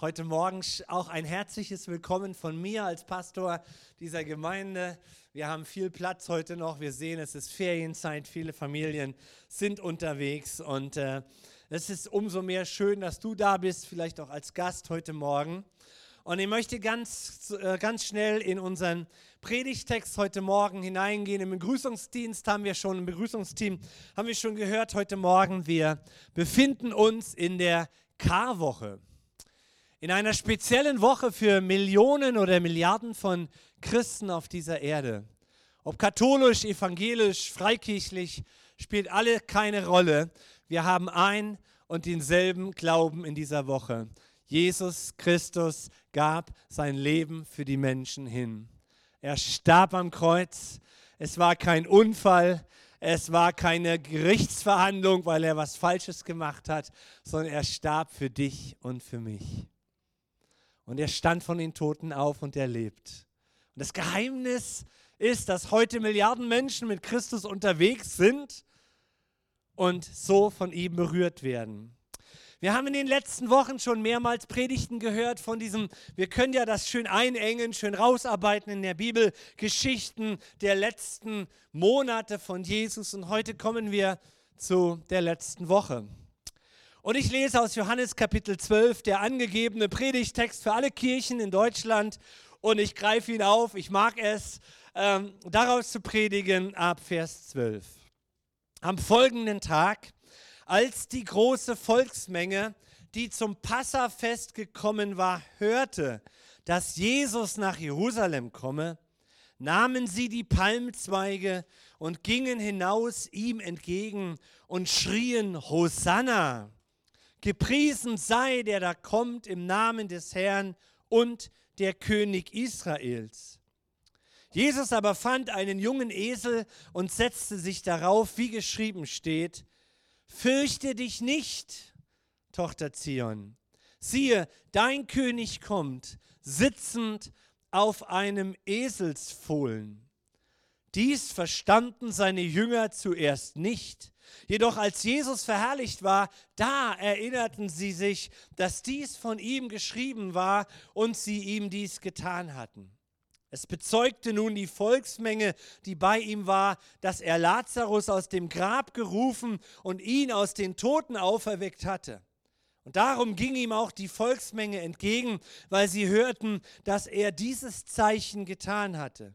heute Morgen auch ein herzliches Willkommen von mir als Pastor dieser Gemeinde. Wir haben viel Platz heute noch. Wir sehen, es ist Ferienzeit. Viele Familien sind unterwegs und äh, es ist umso mehr schön, dass du da bist, vielleicht auch als Gast heute Morgen. Und ich möchte ganz, äh, ganz schnell in unseren Predigtext heute Morgen hineingehen. Im Begrüßungsdienst haben wir schon, im Begrüßungsteam haben wir schon gehört heute Morgen, wir befinden uns in der Karwoche. In einer speziellen Woche für Millionen oder Milliarden von Christen auf dieser Erde. Ob katholisch, evangelisch, freikirchlich, spielt alle keine Rolle. Wir haben ein und denselben Glauben in dieser Woche. Jesus Christus gab sein Leben für die Menschen hin. Er starb am Kreuz. Es war kein Unfall. Es war keine Gerichtsverhandlung, weil er was Falsches gemacht hat, sondern er starb für dich und für mich. Und er stand von den Toten auf und er lebt. Und das Geheimnis ist, dass heute Milliarden Menschen mit Christus unterwegs sind und so von ihm berührt werden. Wir haben in den letzten Wochen schon mehrmals Predigten gehört von diesem, wir können ja das schön einengen, schön rausarbeiten in der Bibel, Geschichten der letzten Monate von Jesus. Und heute kommen wir zu der letzten Woche. Und ich lese aus Johannes Kapitel 12, der angegebene Predigtext für alle Kirchen in Deutschland. Und ich greife ihn auf, ich mag es, ähm, daraus zu predigen ab Vers 12. Am folgenden Tag als die große Volksmenge, die zum Passafest gekommen war, hörte, dass Jesus nach Jerusalem komme, nahmen sie die Palmzweige und gingen hinaus ihm entgegen und schrien, Hosanna! Gepriesen sei der da kommt im Namen des Herrn und der König Israels. Jesus aber fand einen jungen Esel und setzte sich darauf, wie geschrieben steht, Fürchte dich nicht, Tochter Zion. Siehe, dein König kommt, sitzend auf einem Eselsfohlen. Dies verstanden seine Jünger zuerst nicht. Jedoch als Jesus verherrlicht war, da erinnerten sie sich, dass dies von ihm geschrieben war und sie ihm dies getan hatten. Es bezeugte nun die Volksmenge, die bei ihm war, dass er Lazarus aus dem Grab gerufen und ihn aus den Toten auferweckt hatte. Und darum ging ihm auch die Volksmenge entgegen, weil sie hörten, dass er dieses Zeichen getan hatte.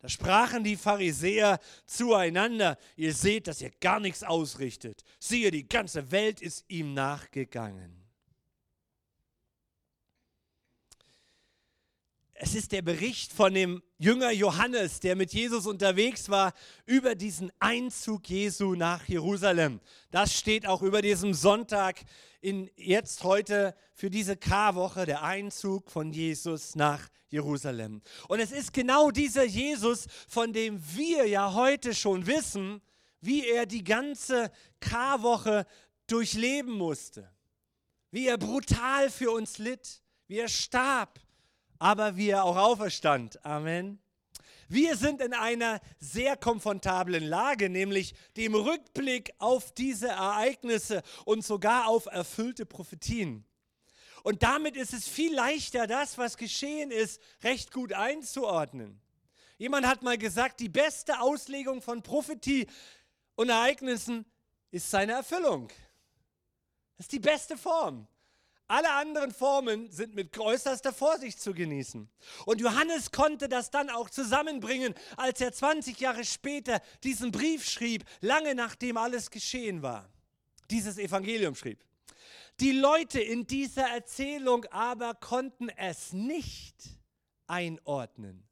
Da sprachen die Pharisäer zueinander, ihr seht, dass er gar nichts ausrichtet. Siehe, die ganze Welt ist ihm nachgegangen. Es ist der Bericht von dem Jünger Johannes, der mit Jesus unterwegs war, über diesen Einzug Jesu nach Jerusalem. Das steht auch über diesem Sonntag in jetzt heute für diese Karwoche, der Einzug von Jesus nach Jerusalem. Und es ist genau dieser Jesus, von dem wir ja heute schon wissen, wie er die ganze Karwoche durchleben musste. Wie er brutal für uns litt, wie er starb aber wie er auch auferstand. Amen. Wir sind in einer sehr komfortablen Lage, nämlich dem Rückblick auf diese Ereignisse und sogar auf erfüllte Prophetien. Und damit ist es viel leichter, das, was geschehen ist, recht gut einzuordnen. Jemand hat mal gesagt, die beste Auslegung von Prophetie und Ereignissen ist seine Erfüllung. Das ist die beste Form. Alle anderen Formen sind mit größter Vorsicht zu genießen. Und Johannes konnte das dann auch zusammenbringen, als er 20 Jahre später diesen Brief schrieb, lange nachdem alles geschehen war. Dieses Evangelium schrieb. Die Leute in dieser Erzählung aber konnten es nicht einordnen.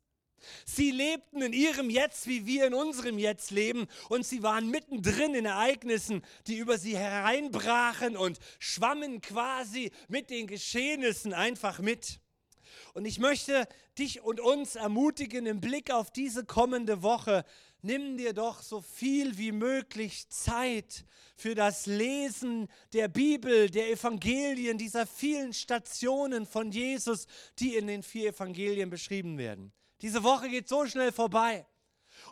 Sie lebten in ihrem Jetzt, wie wir in unserem Jetzt leben, und sie waren mittendrin in Ereignissen, die über sie hereinbrachen und schwammen quasi mit den Geschehnissen einfach mit. Und ich möchte dich und uns ermutigen im Blick auf diese kommende Woche, nimm dir doch so viel wie möglich Zeit für das Lesen der Bibel, der Evangelien, dieser vielen Stationen von Jesus, die in den vier Evangelien beschrieben werden. Diese Woche geht so schnell vorbei.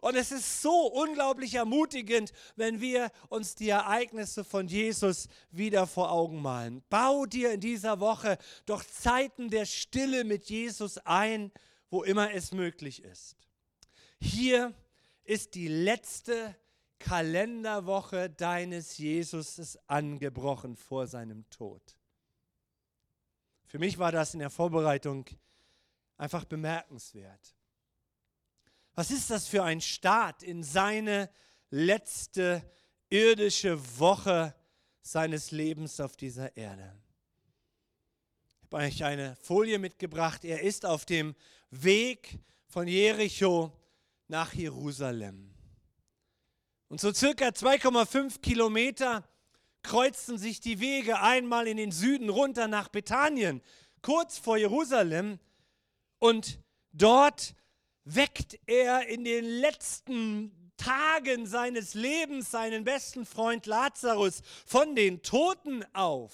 Und es ist so unglaublich ermutigend, wenn wir uns die Ereignisse von Jesus wieder vor Augen malen. Bau dir in dieser Woche doch Zeiten der Stille mit Jesus ein, wo immer es möglich ist. Hier ist die letzte Kalenderwoche deines Jesus angebrochen vor seinem Tod. Für mich war das in der Vorbereitung einfach bemerkenswert. Was ist das für ein Start in seine letzte irdische Woche seines Lebens auf dieser Erde? Ich habe euch eine Folie mitgebracht. Er ist auf dem Weg von Jericho nach Jerusalem. Und so circa 2,5 Kilometer kreuzten sich die Wege einmal in den Süden runter nach Bethanien, kurz vor Jerusalem. Und dort weckt er in den letzten Tagen seines Lebens seinen besten Freund Lazarus von den Toten auf.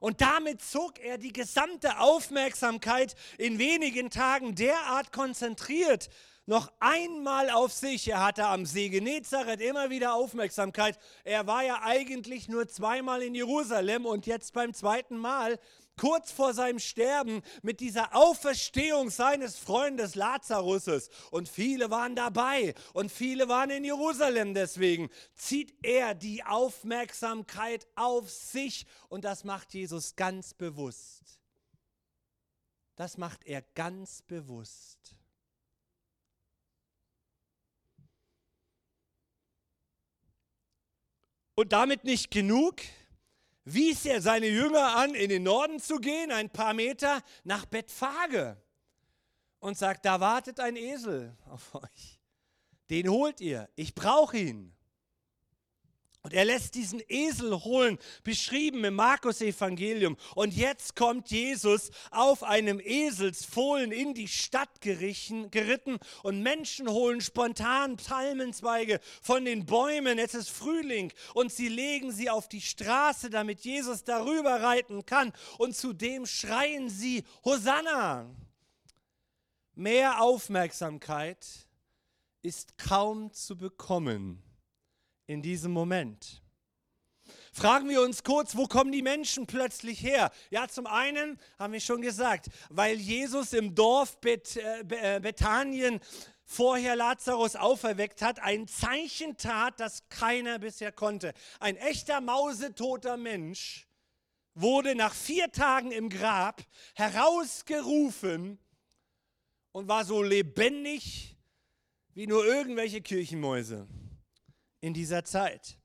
Und damit zog er die gesamte Aufmerksamkeit in wenigen Tagen derart konzentriert noch einmal auf sich. Er hatte am See Genezareth immer wieder Aufmerksamkeit. Er war ja eigentlich nur zweimal in Jerusalem und jetzt beim zweiten Mal kurz vor seinem Sterben mit dieser Auferstehung seines Freundes Lazarus. Und viele waren dabei und viele waren in Jerusalem. Deswegen zieht er die Aufmerksamkeit auf sich und das macht Jesus ganz bewusst. Das macht er ganz bewusst. Und damit nicht genug, wies er seine Jünger an, in den Norden zu gehen, ein paar Meter nach Bethphage und sagt, da wartet ein Esel auf euch. Den holt ihr, ich brauche ihn. Und er lässt diesen Esel holen, beschrieben im Markus-Evangelium. Und jetzt kommt Jesus auf einem Eselsfohlen in die Stadt geritten und Menschen holen spontan Palmenzweige von den Bäumen. Es ist Frühling und sie legen sie auf die Straße, damit Jesus darüber reiten kann. Und zudem schreien sie Hosanna. Mehr Aufmerksamkeit ist kaum zu bekommen in diesem Moment. Fragen wir uns kurz, wo kommen die Menschen plötzlich her? Ja, zum einen haben wir schon gesagt, weil Jesus im Dorf Bet, äh, äh, Bethanien vorher Lazarus auferweckt hat, ein Zeichen tat, das keiner bisher konnte. Ein echter mausetoter Mensch wurde nach vier Tagen im Grab herausgerufen und war so lebendig wie nur irgendwelche Kirchenmäuse in dieser Zeit.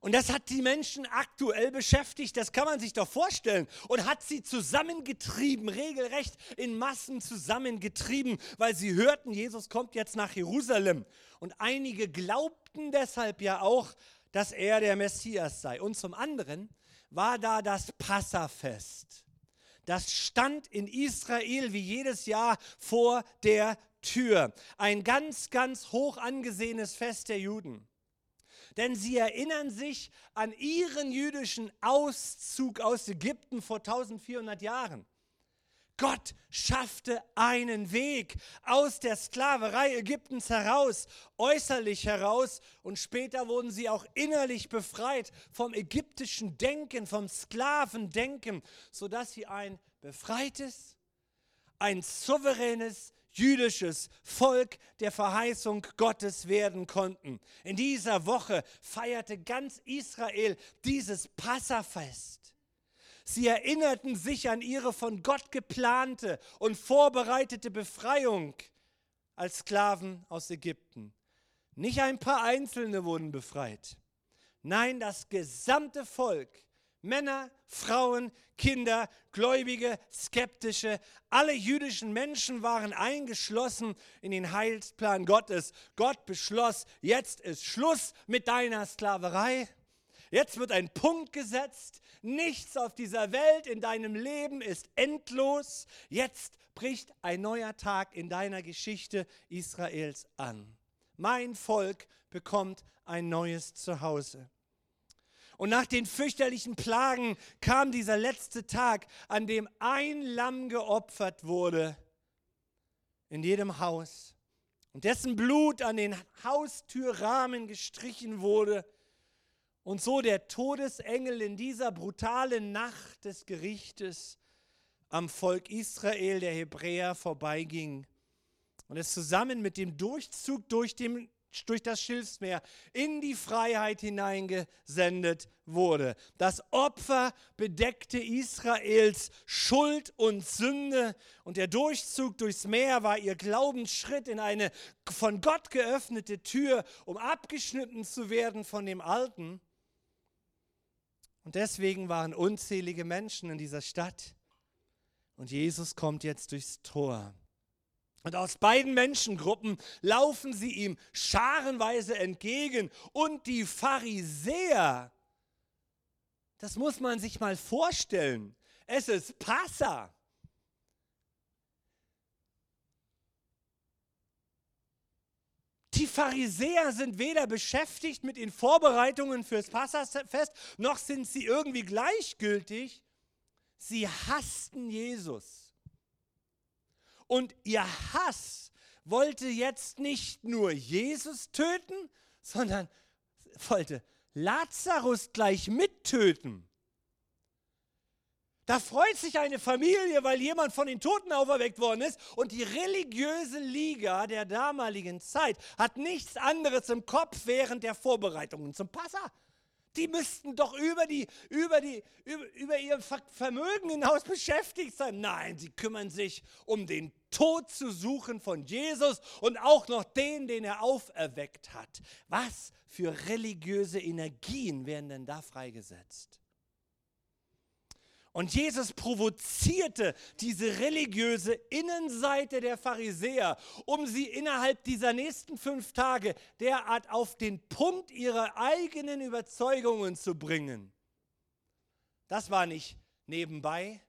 Und das hat die Menschen aktuell beschäftigt, das kann man sich doch vorstellen. Und hat sie zusammengetrieben, regelrecht in Massen zusammengetrieben, weil sie hörten, Jesus kommt jetzt nach Jerusalem. Und einige glaubten deshalb ja auch, dass er der Messias sei. Und zum anderen war da das Passafest. Das stand in Israel wie jedes Jahr vor der Tür. Ein ganz, ganz hoch angesehenes Fest der Juden. Denn sie erinnern sich an ihren jüdischen Auszug aus Ägypten vor 1400 Jahren. Gott schaffte einen Weg aus der Sklaverei Ägyptens heraus, äußerlich heraus und später wurden sie auch innerlich befreit vom ägyptischen Denken, vom Sklavendenken, sodass sie ein befreites, ein souveränes, jüdisches Volk der Verheißung Gottes werden konnten. In dieser Woche feierte ganz Israel dieses Passafest. Sie erinnerten sich an ihre von Gott geplante und vorbereitete Befreiung als Sklaven aus Ägypten. Nicht ein paar Einzelne wurden befreit. Nein, das gesamte Volk Männer, Frauen, Kinder, Gläubige, Skeptische, alle jüdischen Menschen waren eingeschlossen in den Heilsplan Gottes. Gott beschloss, jetzt ist Schluss mit deiner Sklaverei. Jetzt wird ein Punkt gesetzt. Nichts auf dieser Welt in deinem Leben ist endlos. Jetzt bricht ein neuer Tag in deiner Geschichte Israels an. Mein Volk bekommt ein neues Zuhause. Und nach den fürchterlichen Plagen kam dieser letzte Tag, an dem ein Lamm geopfert wurde in jedem Haus und dessen Blut an den Haustürrahmen gestrichen wurde und so der Todesengel in dieser brutalen Nacht des Gerichtes am Volk Israel der Hebräer vorbeiging und es zusammen mit dem Durchzug durch, dem, durch das Schilfsmeer in die Freiheit hineingesendet wurde. Das Opfer bedeckte Israels Schuld und Sünde und der Durchzug durchs Meer war ihr Glaubensschritt in eine von Gott geöffnete Tür, um abgeschnitten zu werden von dem Alten. Und deswegen waren unzählige Menschen in dieser Stadt. Und Jesus kommt jetzt durchs Tor. Und aus beiden Menschengruppen laufen sie ihm scharenweise entgegen. Und die Pharisäer, das muss man sich mal vorstellen. Es ist Passa. Die Pharisäer sind weder beschäftigt mit den Vorbereitungen fürs Passafest, noch sind sie irgendwie gleichgültig. Sie hassten Jesus. Und ihr Hass wollte jetzt nicht nur Jesus töten, sondern wollte Lazarus gleich mittöten. Da freut sich eine Familie, weil jemand von den Toten auferweckt worden ist. Und die religiöse Liga der damaligen Zeit hat nichts anderes im Kopf während der Vorbereitungen zum Passa. Die müssten doch über, die, über, die, über, über ihr Vermögen hinaus beschäftigt sein. Nein, sie kümmern sich um den Tod zu suchen von Jesus und auch noch den, den er auferweckt hat. Was für religiöse Energien werden denn da freigesetzt? Und Jesus provozierte diese religiöse Innenseite der Pharisäer, um sie innerhalb dieser nächsten fünf Tage derart auf den Punkt ihrer eigenen Überzeugungen zu bringen. Das war nicht nebenbei,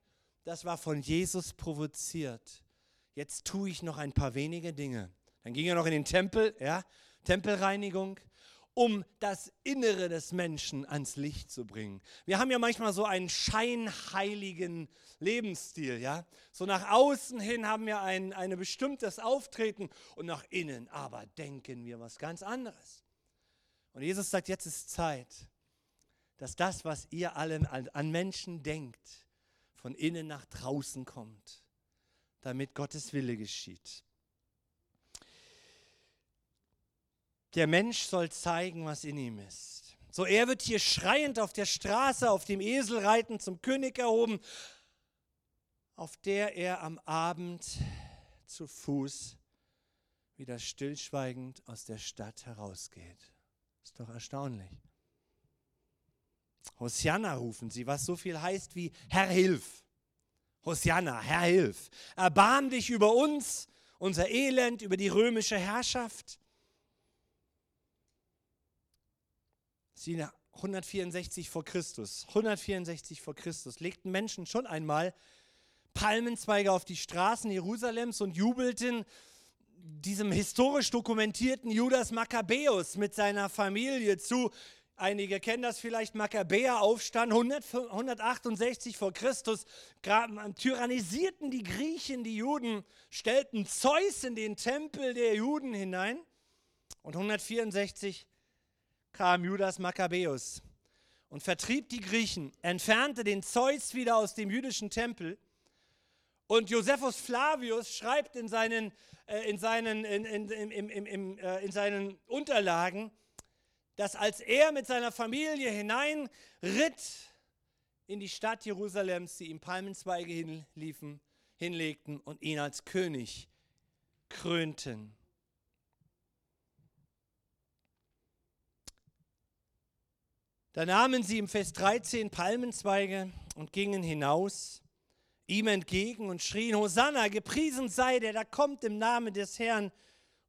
das war von Jesus provoziert jetzt tue ich noch ein paar wenige Dinge. Dann ging er noch in den Tempel, ja, Tempelreinigung, um das Innere des Menschen ans Licht zu bringen. Wir haben ja manchmal so einen scheinheiligen Lebensstil, ja. So nach außen hin haben wir ein, ein bestimmtes Auftreten und nach innen aber denken wir was ganz anderes. Und Jesus sagt, jetzt ist Zeit, dass das, was ihr allen an Menschen denkt, von innen nach draußen kommt damit Gottes Wille geschieht. Der Mensch soll zeigen, was in ihm ist. So, er wird hier schreiend auf der Straße, auf dem Esel reiten, zum König erhoben, auf der er am Abend zu Fuß wieder stillschweigend aus der Stadt herausgeht. Ist doch erstaunlich. Hosianna rufen sie, was so viel heißt wie Herr, hilf. Hosianna, Herr, hilf. Erbarm dich über uns, unser Elend, über die römische Herrschaft. Sie 164 vor Christus, 164 vor Christus legten Menschen schon einmal Palmenzweige auf die Straßen Jerusalems und jubelten diesem historisch dokumentierten Judas Makkabäus mit seiner Familie zu, Einige kennen das vielleicht, Makkabäer-Aufstand 168 vor Christus, tyrannisierten die Griechen die Juden, stellten Zeus in den Tempel der Juden hinein und 164 kam Judas Makkabäus und vertrieb die Griechen, entfernte den Zeus wieder aus dem jüdischen Tempel und Josephus Flavius schreibt in seinen, äh, in seinen, in, in, in, äh, in seinen Unterlagen, dass als er mit seiner Familie hineinritt in die Stadt Jerusalems, sie ihm Palmenzweige hinliefen, hinlegten und ihn als König krönten. Da nahmen sie im Fest 13 Palmenzweige und gingen hinaus ihm entgegen und schrien, Hosanna, gepriesen sei der, da kommt im Namen des Herrn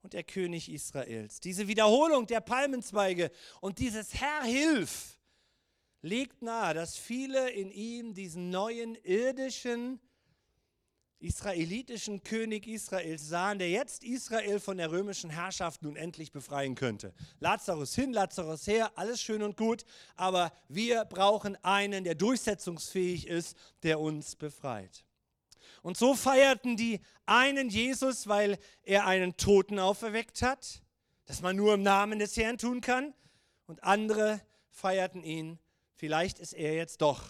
und der König Israels. Diese Wiederholung der Palmenzweige und dieses Herr hilf legt nahe, dass viele in ihm diesen neuen irdischen israelitischen König Israels sahen, der jetzt Israel von der römischen Herrschaft nun endlich befreien könnte. Lazarus hin, Lazarus her, alles schön und gut, aber wir brauchen einen, der durchsetzungsfähig ist, der uns befreit. Und so feierten die einen Jesus, weil er einen Toten auferweckt hat, das man nur im Namen des Herrn tun kann. Und andere feierten ihn, vielleicht ist er jetzt doch,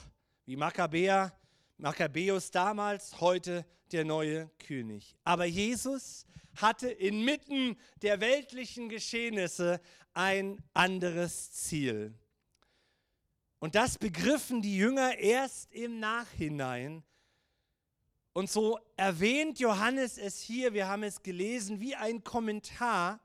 wie Makkabäer, Makkabäus damals, heute der neue König. Aber Jesus hatte inmitten der weltlichen Geschehnisse ein anderes Ziel. Und das begriffen die Jünger erst im Nachhinein. Und so erwähnt Johannes es hier, wir haben es gelesen, wie ein Kommentar.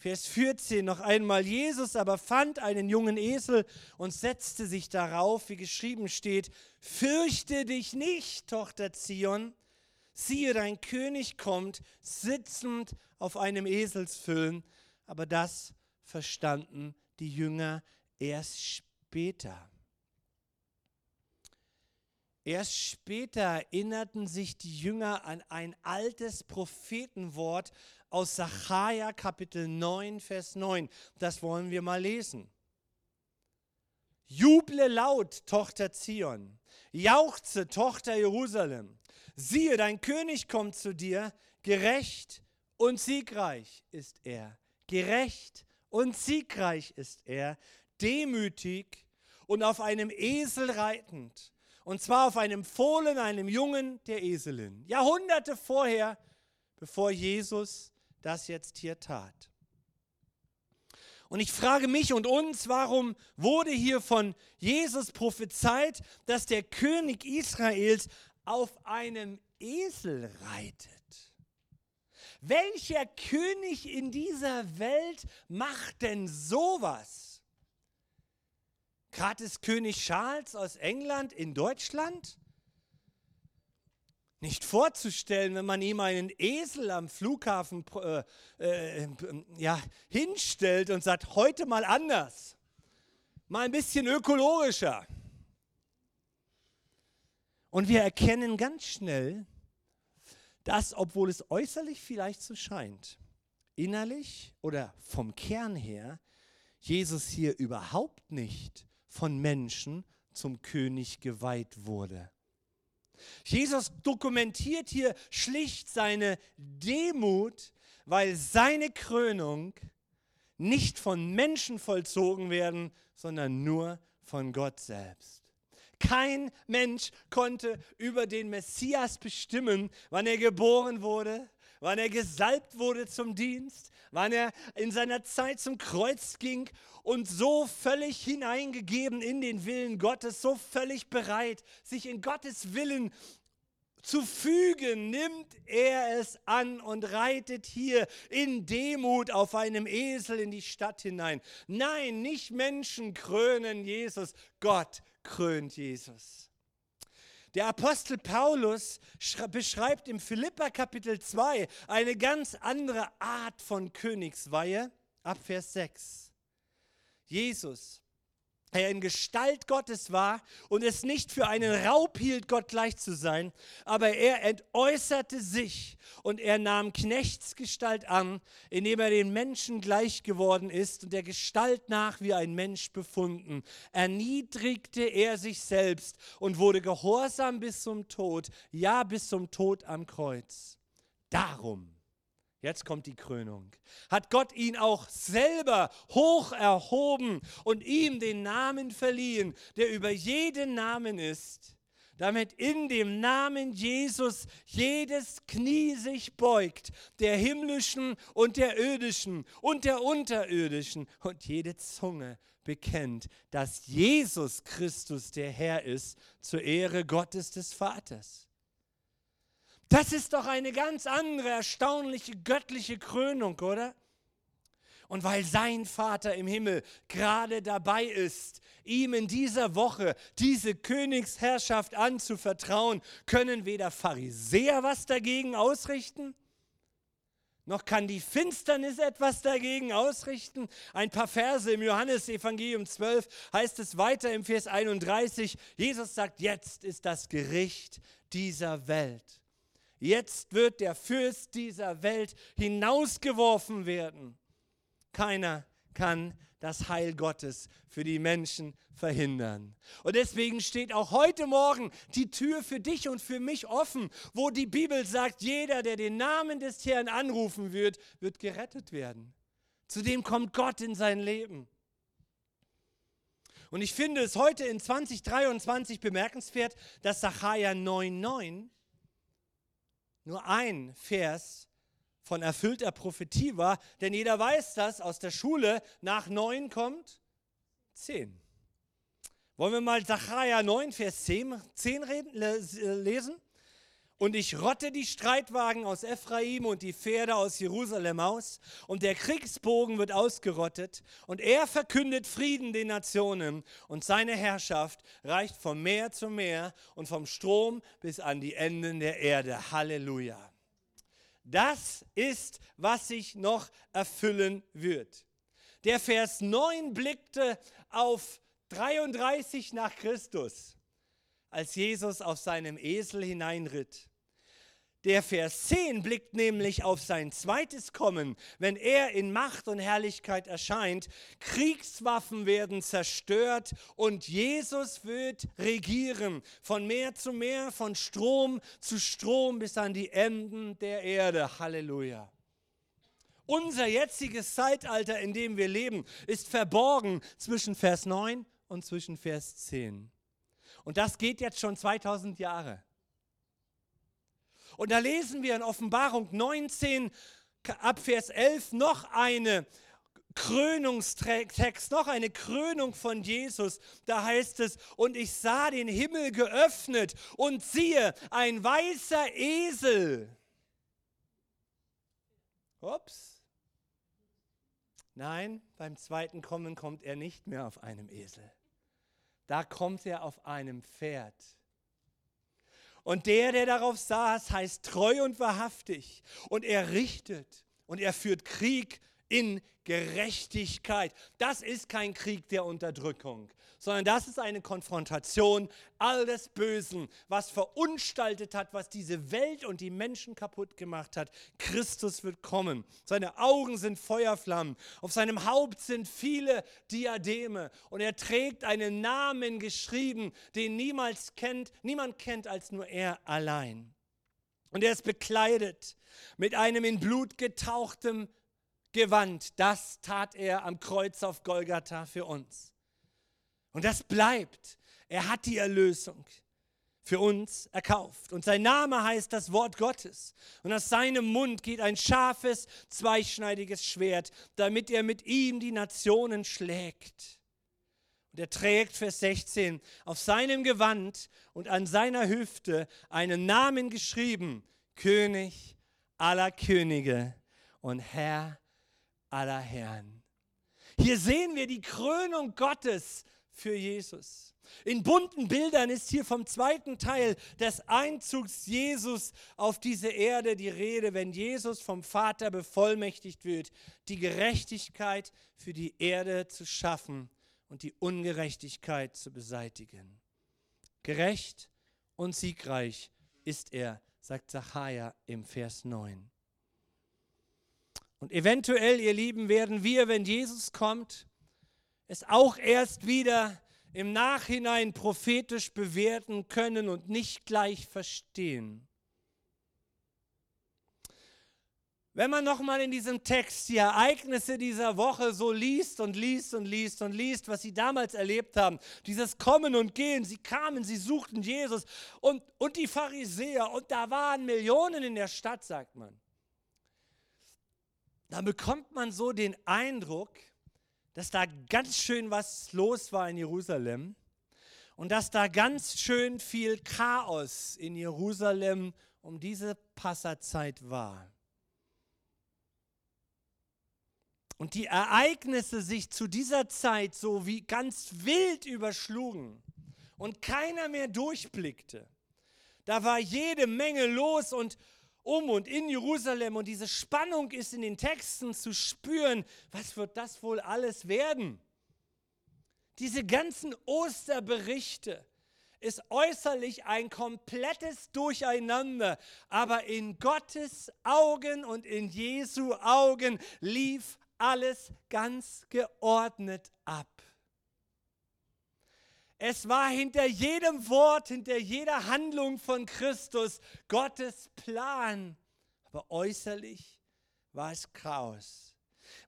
Vers 14 noch einmal, Jesus aber fand einen jungen Esel und setzte sich darauf, wie geschrieben steht, fürchte dich nicht, Tochter Zion, siehe, dein König kommt, sitzend auf einem Eselsfüllen. Aber das verstanden die Jünger erst später. Erst später erinnerten sich die Jünger an ein altes Prophetenwort aus Sacharja Kapitel 9, Vers 9. Das wollen wir mal lesen. Juble laut, Tochter Zion. Jauchze, Tochter Jerusalem. Siehe, dein König kommt zu dir, gerecht und siegreich ist er. Gerecht und siegreich ist er, demütig und auf einem Esel reitend. Und zwar auf einem Fohlen, einem Jungen der Eselin. Jahrhunderte vorher, bevor Jesus das jetzt hier tat. Und ich frage mich und uns, warum wurde hier von Jesus prophezeit, dass der König Israels auf einem Esel reitet. Welcher König in dieser Welt macht denn sowas? Gerade ist König Charles aus England in Deutschland? Nicht vorzustellen, wenn man ihm einen Esel am Flughafen äh, äh, ja, hinstellt und sagt, heute mal anders, mal ein bisschen ökologischer. Und wir erkennen ganz schnell, dass, obwohl es äußerlich vielleicht so scheint, innerlich oder vom Kern her, Jesus hier überhaupt nicht von Menschen zum König geweiht wurde. Jesus dokumentiert hier schlicht seine Demut, weil seine Krönung nicht von Menschen vollzogen werden, sondern nur von Gott selbst. Kein Mensch konnte über den Messias bestimmen, wann er geboren wurde, wann er gesalbt wurde zum Dienst, wann er in seiner Zeit zum Kreuz ging und so völlig hineingegeben in den Willen Gottes, so völlig bereit, sich in Gottes Willen zu fügen, nimmt er es an und reitet hier in Demut auf einem Esel in die Stadt hinein. Nein, nicht Menschen krönen Jesus, Gott krönt Jesus. Der Apostel Paulus beschreibt im Philippa Kapitel 2 eine ganz andere Art von Königsweihe ab Vers 6. Jesus er in Gestalt Gottes war und es nicht für einen Raub hielt, Gott gleich zu sein, aber er entäußerte sich und er nahm Knechtsgestalt an, indem er den Menschen gleich geworden ist und der Gestalt nach wie ein Mensch befunden. Erniedrigte er sich selbst und wurde gehorsam bis zum Tod, ja bis zum Tod am Kreuz. Darum Jetzt kommt die Krönung. Hat Gott ihn auch selber hoch erhoben und ihm den Namen verliehen, der über jeden Namen ist, damit in dem Namen Jesus jedes Knie sich beugt, der himmlischen und der irdischen und der unterirdischen und jede Zunge bekennt, dass Jesus Christus der Herr ist, zur Ehre Gottes des Vaters. Das ist doch eine ganz andere, erstaunliche, göttliche Krönung, oder? Und weil sein Vater im Himmel gerade dabei ist, ihm in dieser Woche diese Königsherrschaft anzuvertrauen, können weder Pharisäer was dagegen ausrichten, noch kann die Finsternis etwas dagegen ausrichten. Ein paar Verse im Johannesevangelium 12 heißt es weiter im Vers 31, Jesus sagt, jetzt ist das Gericht dieser Welt. Jetzt wird der Fürst dieser Welt hinausgeworfen werden. Keiner kann das Heil Gottes für die Menschen verhindern. Und deswegen steht auch heute Morgen die Tür für dich und für mich offen, wo die Bibel sagt, jeder, der den Namen des Herrn anrufen wird, wird gerettet werden. Zudem kommt Gott in sein Leben. Und ich finde es heute in 2023 bemerkenswert, dass Sacharja 9,9 nur ein Vers von erfüllter Prophetie war, denn jeder weiß das aus der Schule, nach 9 kommt 10. Wollen wir mal Sacharja 9, Vers 10, 10 reden, lesen? Und ich rotte die Streitwagen aus Ephraim und die Pferde aus Jerusalem aus, und der Kriegsbogen wird ausgerottet, und er verkündet Frieden den Nationen, und seine Herrschaft reicht vom Meer zum Meer und vom Strom bis an die Enden der Erde. Halleluja. Das ist, was sich noch erfüllen wird. Der Vers 9 blickte auf 33 nach Christus, als Jesus auf seinem Esel hineinritt. Der Vers 10 blickt nämlich auf sein zweites Kommen, wenn er in Macht und Herrlichkeit erscheint. Kriegswaffen werden zerstört und Jesus wird regieren. Von Meer zu Meer, von Strom zu Strom bis an die Enden der Erde. Halleluja. Unser jetziges Zeitalter, in dem wir leben, ist verborgen zwischen Vers 9 und zwischen Vers 10. Und das geht jetzt schon 2000 Jahre. Und da lesen wir in Offenbarung 19 ab Vers 11 noch eine Krönungstext, noch eine Krönung von Jesus. Da heißt es, und ich sah den Himmel geöffnet und siehe, ein weißer Esel. Ups. Nein, beim zweiten Kommen kommt er nicht mehr auf einem Esel. Da kommt er auf einem Pferd. Und der, der darauf saß, heißt treu und wahrhaftig. Und er richtet und er führt Krieg in Gerechtigkeit. Das ist kein Krieg der Unterdrückung, sondern das ist eine Konfrontation all des Bösen, was verunstaltet hat, was diese Welt und die Menschen kaputt gemacht hat. Christus wird kommen. Seine Augen sind Feuerflammen. Auf seinem Haupt sind viele Diademe und er trägt einen Namen geschrieben, den niemals kennt, niemand kennt als nur er allein. Und er ist bekleidet mit einem in Blut getauchten Gewand. Das tat er am Kreuz auf Golgatha für uns. Und das bleibt. Er hat die Erlösung für uns erkauft. Und sein Name heißt das Wort Gottes. Und aus seinem Mund geht ein scharfes, zweischneidiges Schwert, damit er mit ihm die Nationen schlägt. Und er trägt, Vers 16, auf seinem Gewand und an seiner Hüfte einen Namen geschrieben, König aller Könige und Herr aller Herren. Hier sehen wir die Krönung Gottes für Jesus. In bunten Bildern ist hier vom zweiten Teil des Einzugs Jesus auf diese Erde die Rede, wenn Jesus vom Vater bevollmächtigt wird, die Gerechtigkeit für die Erde zu schaffen und die Ungerechtigkeit zu beseitigen. Gerecht und siegreich ist er, sagt Zachariah im Vers 9. Und eventuell, ihr Lieben, werden wir, wenn Jesus kommt, es auch erst wieder im Nachhinein prophetisch bewerten können und nicht gleich verstehen. Wenn man nochmal in diesem Text die Ereignisse dieser Woche so liest und liest und liest und liest, was sie damals erlebt haben, dieses Kommen und Gehen, sie kamen, sie suchten Jesus und, und die Pharisäer und da waren Millionen in der Stadt, sagt man da bekommt man so den Eindruck, dass da ganz schön was los war in Jerusalem und dass da ganz schön viel Chaos in Jerusalem um diese Passerzeit war. Und die Ereignisse sich zu dieser Zeit so wie ganz wild überschlugen und keiner mehr durchblickte. Da war jede Menge los und, um und in Jerusalem und diese Spannung ist in den Texten zu spüren. Was wird das wohl alles werden? Diese ganzen Osterberichte ist äußerlich ein komplettes Durcheinander, aber in Gottes Augen und in Jesu Augen lief alles ganz geordnet ab. Es war hinter jedem Wort, hinter jeder Handlung von Christus Gottes Plan. Aber äußerlich war es Chaos.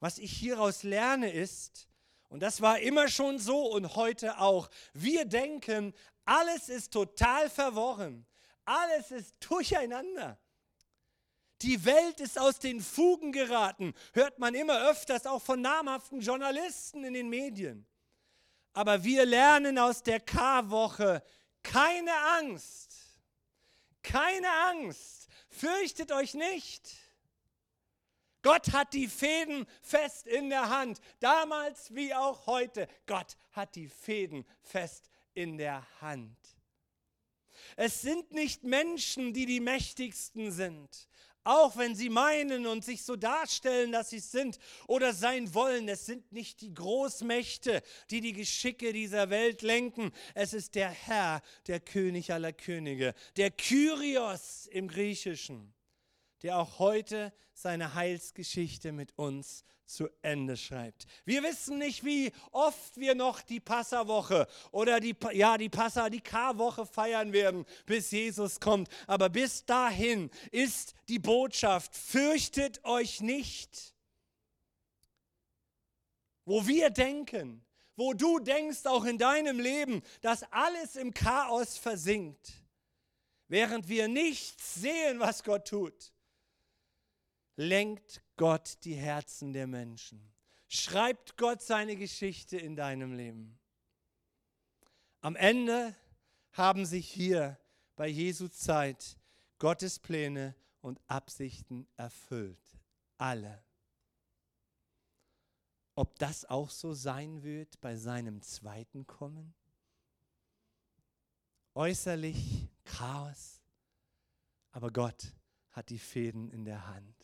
Was ich hieraus lerne ist, und das war immer schon so und heute auch, wir denken, alles ist total verworren, alles ist durcheinander. Die Welt ist aus den Fugen geraten, hört man immer öfters auch von namhaften Journalisten in den Medien. Aber wir lernen aus der K-Woche, keine Angst, keine Angst, fürchtet euch nicht. Gott hat die Fäden fest in der Hand, damals wie auch heute. Gott hat die Fäden fest in der Hand. Es sind nicht Menschen, die die mächtigsten sind, auch wenn sie meinen und sich so darstellen, dass sie es sind oder sein wollen, es sind nicht die Großmächte, die die Geschicke dieser Welt lenken. Es ist der Herr, der König aller Könige, der Kyrios im Griechischen, der auch heute seine Heilsgeschichte mit uns zu Ende schreibt. Wir wissen nicht, wie oft wir noch die Passawoche oder die, ja, die Passa, die Karwoche feiern werden, bis Jesus kommt. Aber bis dahin ist die Botschaft, fürchtet euch nicht. Wo wir denken, wo du denkst auch in deinem Leben, dass alles im Chaos versinkt, während wir nichts sehen, was Gott tut, lenkt Gott die Herzen der Menschen. Schreibt Gott seine Geschichte in deinem Leben. Am Ende haben sich hier bei Jesu Zeit Gottes Pläne und Absichten erfüllt. Alle. Ob das auch so sein wird bei seinem zweiten Kommen? Äußerlich Chaos, aber Gott hat die Fäden in der Hand.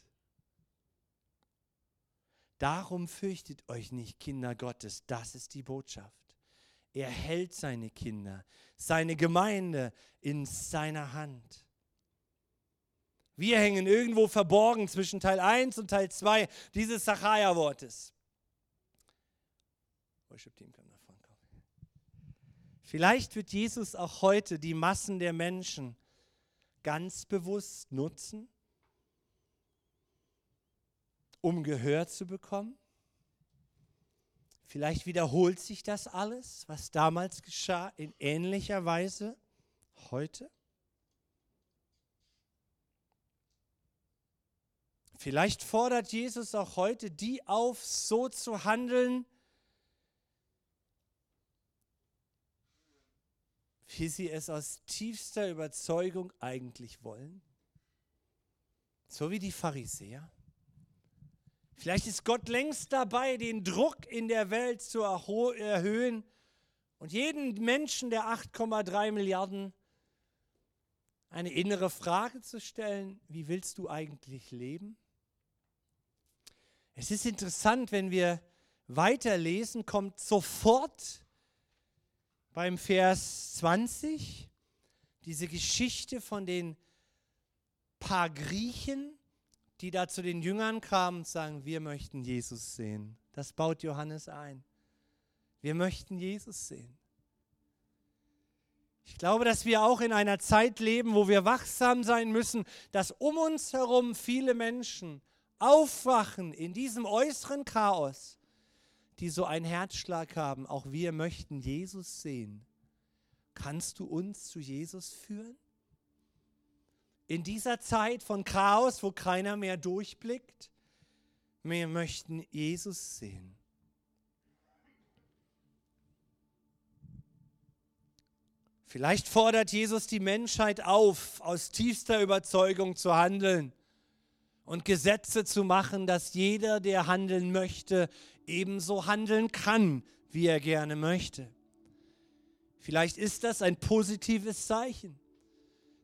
Darum fürchtet euch nicht, Kinder Gottes. Das ist die Botschaft. Er hält seine Kinder, seine Gemeinde in seiner Hand. Wir hängen irgendwo verborgen zwischen Teil 1 und Teil 2 dieses kommen. Vielleicht wird Jesus auch heute die Massen der Menschen ganz bewusst nutzen um Gehör zu bekommen. Vielleicht wiederholt sich das alles, was damals geschah, in ähnlicher Weise heute. Vielleicht fordert Jesus auch heute die auf, so zu handeln, wie sie es aus tiefster Überzeugung eigentlich wollen. So wie die Pharisäer. Vielleicht ist Gott längst dabei, den Druck in der Welt zu erhöhen und jeden Menschen der 8,3 Milliarden eine innere Frage zu stellen, wie willst du eigentlich leben? Es ist interessant, wenn wir weiterlesen, kommt sofort beim Vers 20 diese Geschichte von den paar Griechen, die da zu den Jüngern kamen und sagen, wir möchten Jesus sehen. Das baut Johannes ein. Wir möchten Jesus sehen. Ich glaube, dass wir auch in einer Zeit leben, wo wir wachsam sein müssen, dass um uns herum viele Menschen aufwachen in diesem äußeren Chaos, die so einen Herzschlag haben. Auch wir möchten Jesus sehen. Kannst du uns zu Jesus führen? In dieser Zeit von Chaos, wo keiner mehr durchblickt, wir möchten Jesus sehen. Vielleicht fordert Jesus die Menschheit auf, aus tiefster Überzeugung zu handeln und Gesetze zu machen, dass jeder, der handeln möchte, ebenso handeln kann, wie er gerne möchte. Vielleicht ist das ein positives Zeichen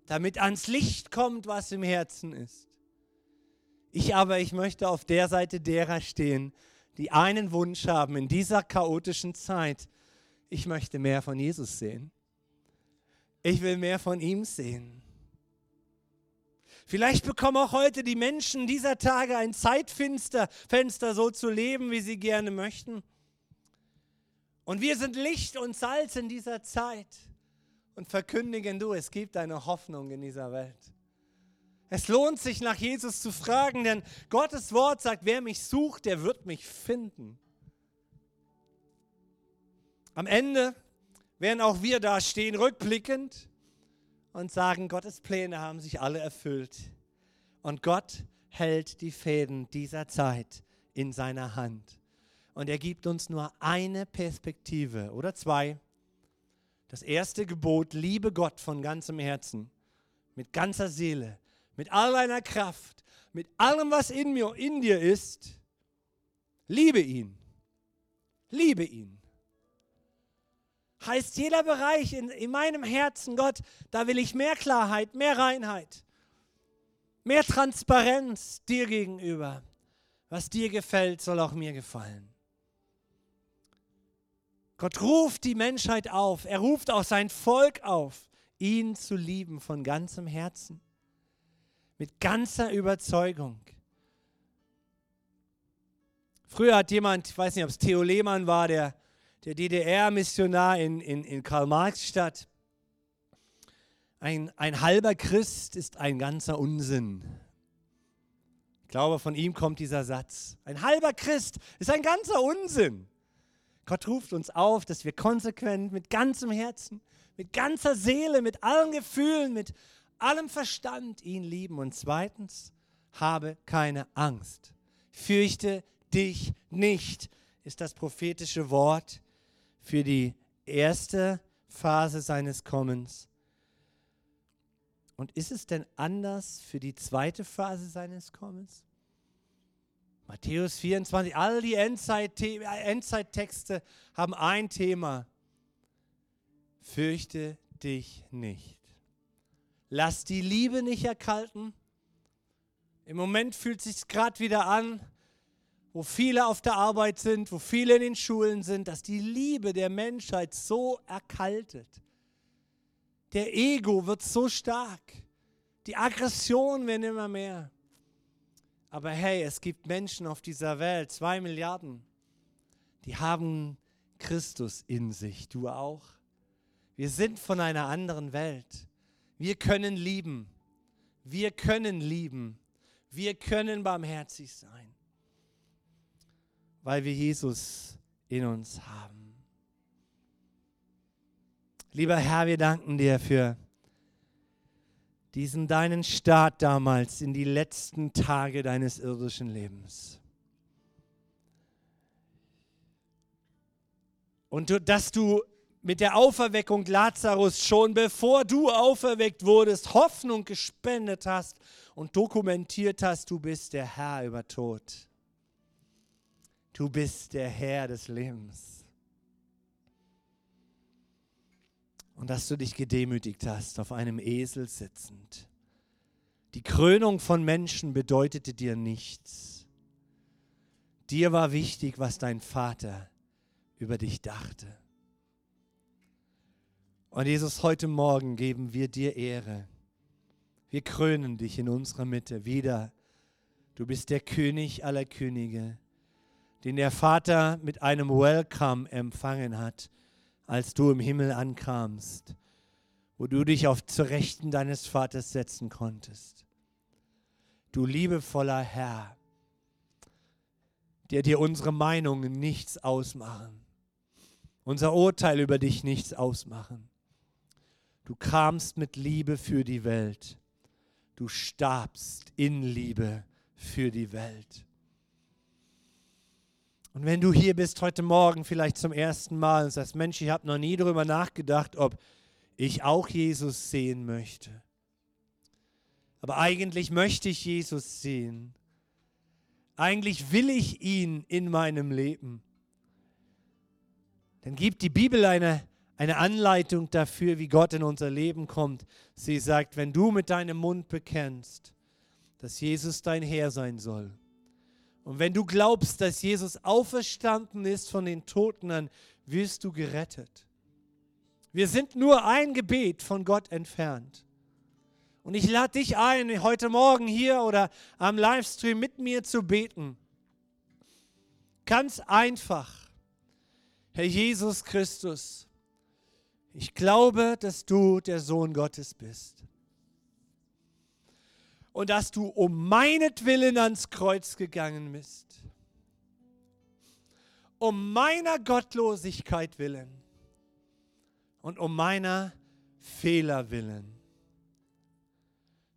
damit ans Licht kommt, was im Herzen ist. Ich aber, ich möchte auf der Seite derer stehen, die einen Wunsch haben in dieser chaotischen Zeit. Ich möchte mehr von Jesus sehen. Ich will mehr von ihm sehen. Vielleicht bekommen auch heute die Menschen dieser Tage ein Zeitfenster, Fenster, so zu leben, wie sie gerne möchten. Und wir sind Licht und Salz in dieser Zeit und verkündigen du, es gibt eine Hoffnung in dieser Welt. Es lohnt sich, nach Jesus zu fragen, denn Gottes Wort sagt, wer mich sucht, der wird mich finden. Am Ende werden auch wir da stehen, rückblickend und sagen, Gottes Pläne haben sich alle erfüllt. Und Gott hält die Fäden dieser Zeit in seiner Hand. Und er gibt uns nur eine Perspektive oder zwei. Das erste Gebot, liebe Gott von ganzem Herzen, mit ganzer Seele, mit all deiner Kraft, mit allem, was in mir, in dir ist. Liebe ihn. Liebe ihn heißt jeder Bereich in, in meinem Herzen, Gott, da will ich mehr Klarheit, mehr Reinheit, mehr Transparenz dir gegenüber. Was dir gefällt, soll auch mir gefallen. Gott ruft die Menschheit auf, er ruft auch sein Volk auf, ihn zu lieben von ganzem Herzen, mit ganzer Überzeugung. Früher hat jemand, ich weiß nicht, ob es Theo Lehmann war, der der DDR-Missionar in, in, in Karl-Marx-Stadt. Ein, ein halber Christ ist ein ganzer Unsinn. Ich glaube, von ihm kommt dieser Satz. Ein halber Christ ist ein ganzer Unsinn. Gott ruft uns auf, dass wir konsequent mit ganzem Herzen, mit ganzer Seele, mit allen Gefühlen, mit allem Verstand ihn lieben. Und zweitens, habe keine Angst. Fürchte dich nicht, ist das prophetische Wort für die erste Phase seines Kommens. Und ist es denn anders für die zweite Phase seines Kommens? Matthäus 24, all die Endzeittexte haben ein Thema. Fürchte dich nicht. Lass die Liebe nicht erkalten. Im Moment fühlt es sich gerade wieder an, wo viele auf der Arbeit sind, wo viele in den Schulen sind, dass die Liebe der Menschheit so erkaltet. Der Ego wird so stark. Die Aggression werden immer mehr. Aber hey, es gibt Menschen auf dieser Welt, zwei Milliarden, die haben Christus in sich. Du auch. Wir sind von einer anderen Welt. Wir können lieben. Wir können lieben. Wir können barmherzig sein weil wir Jesus in uns haben. Lieber Herr, wir danken dir für diesen deinen Start damals in die letzten Tage deines irdischen Lebens. Und dass du mit der Auferweckung Lazarus schon bevor du auferweckt wurdest, Hoffnung gespendet hast und dokumentiert hast, du bist der Herr über Tod. Du bist der Herr des Lebens. Und dass du dich gedemütigt hast, auf einem Esel sitzend. Die Krönung von Menschen bedeutete dir nichts. Dir war wichtig, was dein Vater über dich dachte. Und Jesus, heute Morgen geben wir dir Ehre. Wir krönen dich in unserer Mitte wieder. Du bist der König aller Könige den der Vater mit einem Welcome empfangen hat, als du im Himmel ankamst, wo du dich auf zur Rechten deines Vaters setzen konntest. Du liebevoller Herr, der dir unsere Meinungen nichts ausmachen, unser Urteil über dich nichts ausmachen. Du kamst mit Liebe für die Welt. Du starbst in Liebe für die Welt. Und wenn du hier bist heute Morgen vielleicht zum ersten Mal und sagst, Mensch, ich habe noch nie darüber nachgedacht, ob ich auch Jesus sehen möchte. Aber eigentlich möchte ich Jesus sehen. Eigentlich will ich ihn in meinem Leben. Dann gibt die Bibel eine, eine Anleitung dafür, wie Gott in unser Leben kommt. Sie sagt, wenn du mit deinem Mund bekennst, dass Jesus dein Herr sein soll und wenn du glaubst, dass Jesus auferstanden ist von den Toten, dann wirst du gerettet. Wir sind nur ein Gebet von Gott entfernt. Und ich lade dich ein, heute Morgen hier oder am Livestream mit mir zu beten. Ganz einfach. Herr Jesus Christus, ich glaube, dass du der Sohn Gottes bist. Und dass du um meinetwillen ans Kreuz gegangen bist. Um meiner Gottlosigkeit willen und um meiner Fehler willen.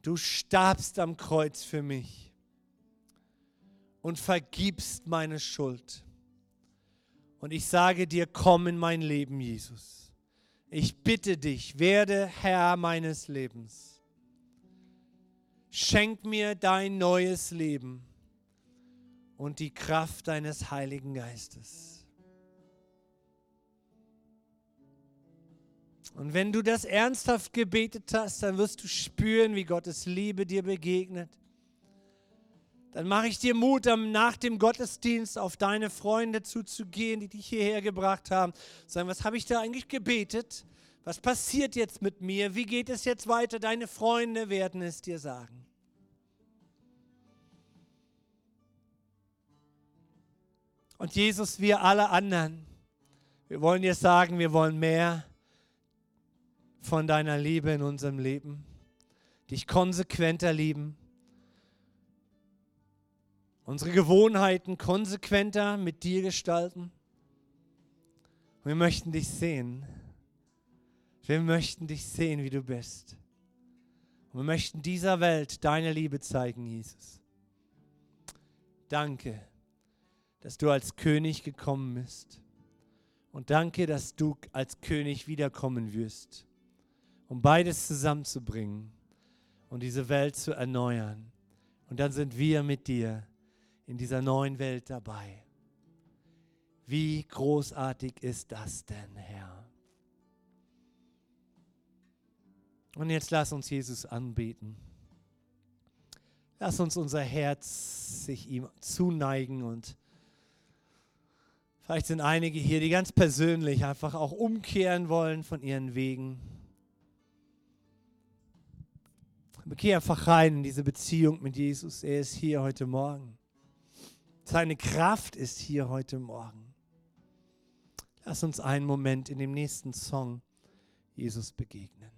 Du starbst am Kreuz für mich und vergibst meine Schuld. Und ich sage dir, komm in mein Leben, Jesus. Ich bitte dich, werde Herr meines Lebens. Schenk mir dein neues Leben und die Kraft deines Heiligen Geistes. Und wenn du das ernsthaft gebetet hast, dann wirst du spüren, wie Gottes Liebe dir begegnet dann mache ich dir Mut, nach dem Gottesdienst auf deine Freunde zuzugehen, die dich hierher gebracht haben. Sagen, was habe ich da eigentlich gebetet? Was passiert jetzt mit mir? Wie geht es jetzt weiter? Deine Freunde werden es dir sagen. Und Jesus, wir alle anderen, wir wollen dir sagen, wir wollen mehr von deiner Liebe in unserem Leben, dich konsequenter lieben unsere Gewohnheiten konsequenter mit dir gestalten. Wir möchten dich sehen. Wir möchten dich sehen, wie du bist. Und wir möchten dieser Welt deine Liebe zeigen, Jesus. Danke, dass du als König gekommen bist. Und danke, dass du als König wiederkommen wirst, um beides zusammenzubringen und diese Welt zu erneuern. Und dann sind wir mit dir in dieser neuen Welt dabei. Wie großartig ist das denn, Herr? Und jetzt lass uns Jesus anbeten. Lass uns unser Herz sich ihm zuneigen und vielleicht sind einige hier, die ganz persönlich einfach auch umkehren wollen von ihren Wegen. Bekehr einfach rein in diese Beziehung mit Jesus. Er ist hier heute Morgen. Seine Kraft ist hier heute Morgen. Lass uns einen Moment in dem nächsten Song Jesus begegnen.